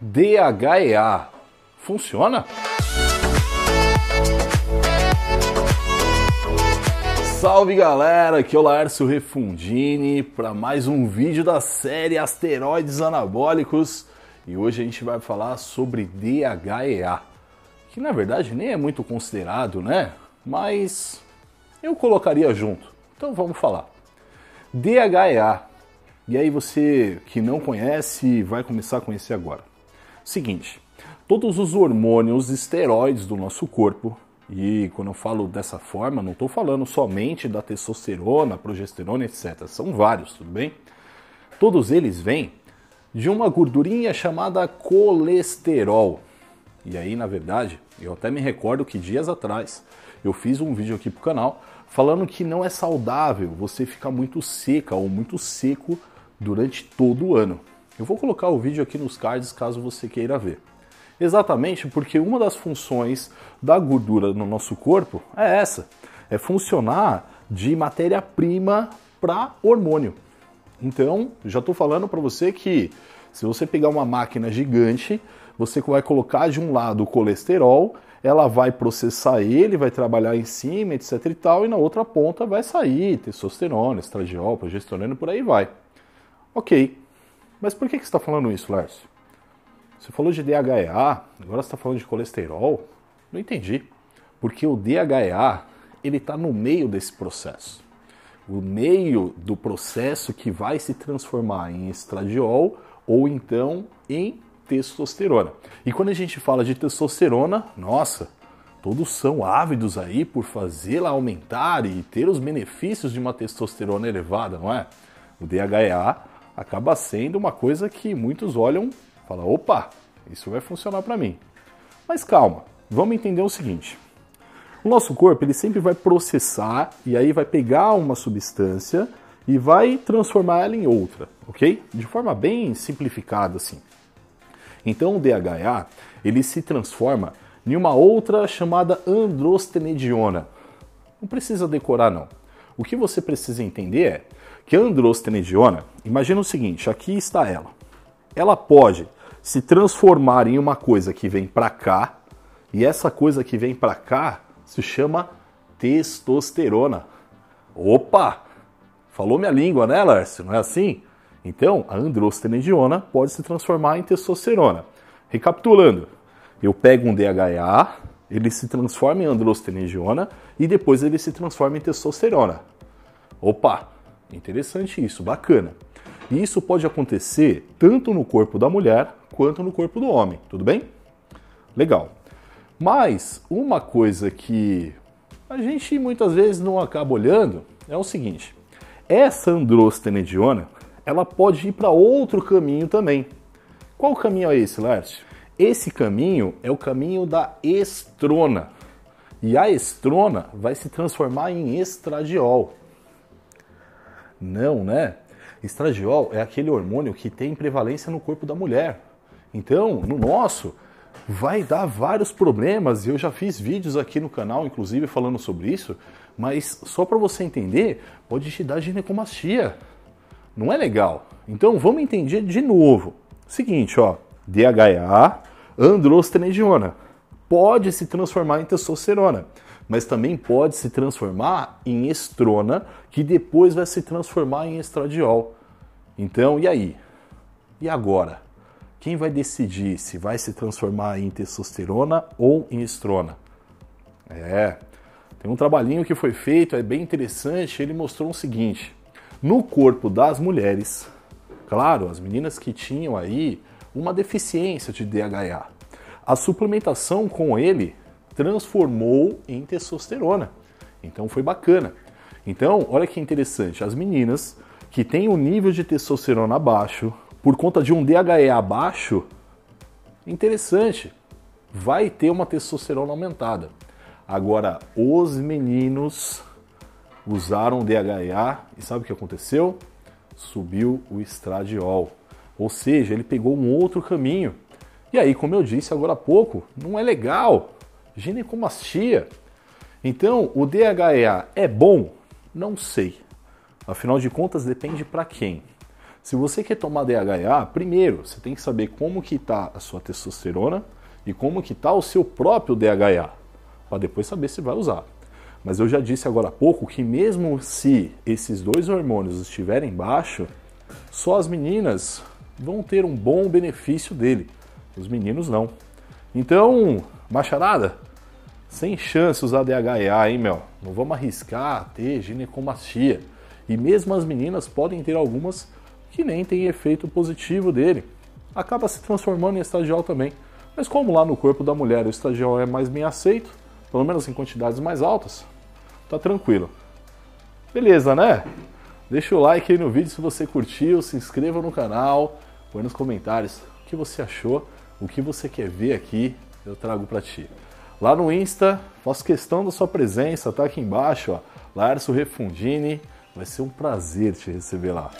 DHEA funciona? Salve galera, aqui é o Laércio Refundini para mais um vídeo da série Asteroides Anabólicos e hoje a gente vai falar sobre DHEA, que na verdade nem é muito considerado, né? Mas eu colocaria junto, então vamos falar. DHEA, e aí você que não conhece vai começar a conhecer agora. Seguinte, todos os hormônios esteroides do nosso corpo, e quando eu falo dessa forma, não estou falando somente da testosterona, progesterona, etc. São vários, tudo bem? Todos eles vêm de uma gordurinha chamada colesterol. E aí, na verdade, eu até me recordo que dias atrás eu fiz um vídeo aqui pro canal falando que não é saudável você ficar muito seca ou muito seco durante todo o ano. Eu vou colocar o vídeo aqui nos cards caso você queira ver. Exatamente porque uma das funções da gordura no nosso corpo é essa: é funcionar de matéria-prima para hormônio. Então, já estou falando para você que se você pegar uma máquina gigante, você vai colocar de um lado o colesterol, ela vai processar ele, vai trabalhar em cima, etc e tal, e na outra ponta vai sair testosterona, estradiol, progesterona por aí vai. Ok, mas por que, que você está falando isso, Lércio? Você falou de DHEA, agora você está falando de colesterol? Não entendi. Porque o DHEA, ele está no meio desse processo. O meio do processo que vai se transformar em estradiol ou então em testosterona. E quando a gente fala de testosterona, nossa, todos são ávidos aí por fazê-la aumentar e ter os benefícios de uma testosterona elevada, não é? O DHEA acaba sendo uma coisa que muitos olham e falam: opa, isso vai funcionar para mim. Mas calma, vamos entender o seguinte. O nosso corpo ele sempre vai processar e aí vai pegar uma substância e vai transformar ela em outra, ok? De forma bem simplificada assim. Então o DHA ele se transforma em uma outra chamada androstenediona. Não precisa decorar não. O que você precisa entender é que a androstenediona, imagina o seguinte, aqui está ela. Ela pode se transformar em uma coisa que vem para cá, e essa coisa que vem para cá se chama testosterona. Opa! Falou minha língua, né, Lárcio? Não é assim? Então, a androstenediona pode se transformar em testosterona. Recapitulando, eu pego um DHA, ele se transforma em androstenediona e depois ele se transforma em testosterona. Opa, Interessante isso, bacana. E isso pode acontecer tanto no corpo da mulher quanto no corpo do homem, tudo bem? Legal. Mas uma coisa que a gente muitas vezes não acaba olhando é o seguinte: essa androstenediona ela pode ir para outro caminho também. Qual caminho é esse, Lércio? Esse caminho é o caminho da estrona. E a estrona vai se transformar em estradiol. Não, né? Estradiol é aquele hormônio que tem prevalência no corpo da mulher. Então, no nosso, vai dar vários problemas. Eu já fiz vídeos aqui no canal, inclusive, falando sobre isso, mas só para você entender, pode te dar ginecomastia. Não é legal. Então, vamos entender de novo. Seguinte, ó, DHA, androstenediona, pode se transformar em testosterona mas também pode se transformar em estrona, que depois vai se transformar em estradiol. Então, e aí? E agora? Quem vai decidir se vai se transformar em testosterona ou em estrona? É, tem um trabalhinho que foi feito, é bem interessante, ele mostrou o seguinte: no corpo das mulheres, claro, as meninas que tinham aí uma deficiência de DHA, a suplementação com ele transformou em testosterona. Então foi bacana. Então, olha que interessante, as meninas que têm o um nível de testosterona baixo por conta de um DHE baixo, interessante, vai ter uma testosterona aumentada. Agora, os meninos usaram DHEA e sabe o que aconteceu? Subiu o estradiol. Ou seja, ele pegou um outro caminho. E aí, como eu disse agora há pouco, não é legal ginecomastia. Então, o DHEA é bom? Não sei. Afinal de contas, depende para quem. Se você quer tomar DHA, primeiro você tem que saber como que está a sua testosterona e como que está o seu próprio DHA, para depois saber se vai usar. Mas eu já disse agora há pouco que mesmo se esses dois hormônios estiverem baixo, só as meninas vão ter um bom benefício dele, os meninos não. Então, macharada, sem chance usar DHA, hein, meu? Não vamos arriscar ter ginecomastia. E mesmo as meninas podem ter algumas que nem tem efeito positivo dele. Acaba se transformando em estadial também. Mas como lá no corpo da mulher o estadial é mais bem aceito, pelo menos em quantidades mais altas, tá tranquilo. Beleza, né? Deixa o like aí no vídeo se você curtiu, se inscreva no canal, põe nos comentários o que você achou, o que você quer ver aqui, eu trago para ti. Lá no Insta, faço questão da sua presença, tá aqui embaixo, ó. Larso Refundini, vai ser um prazer te receber lá.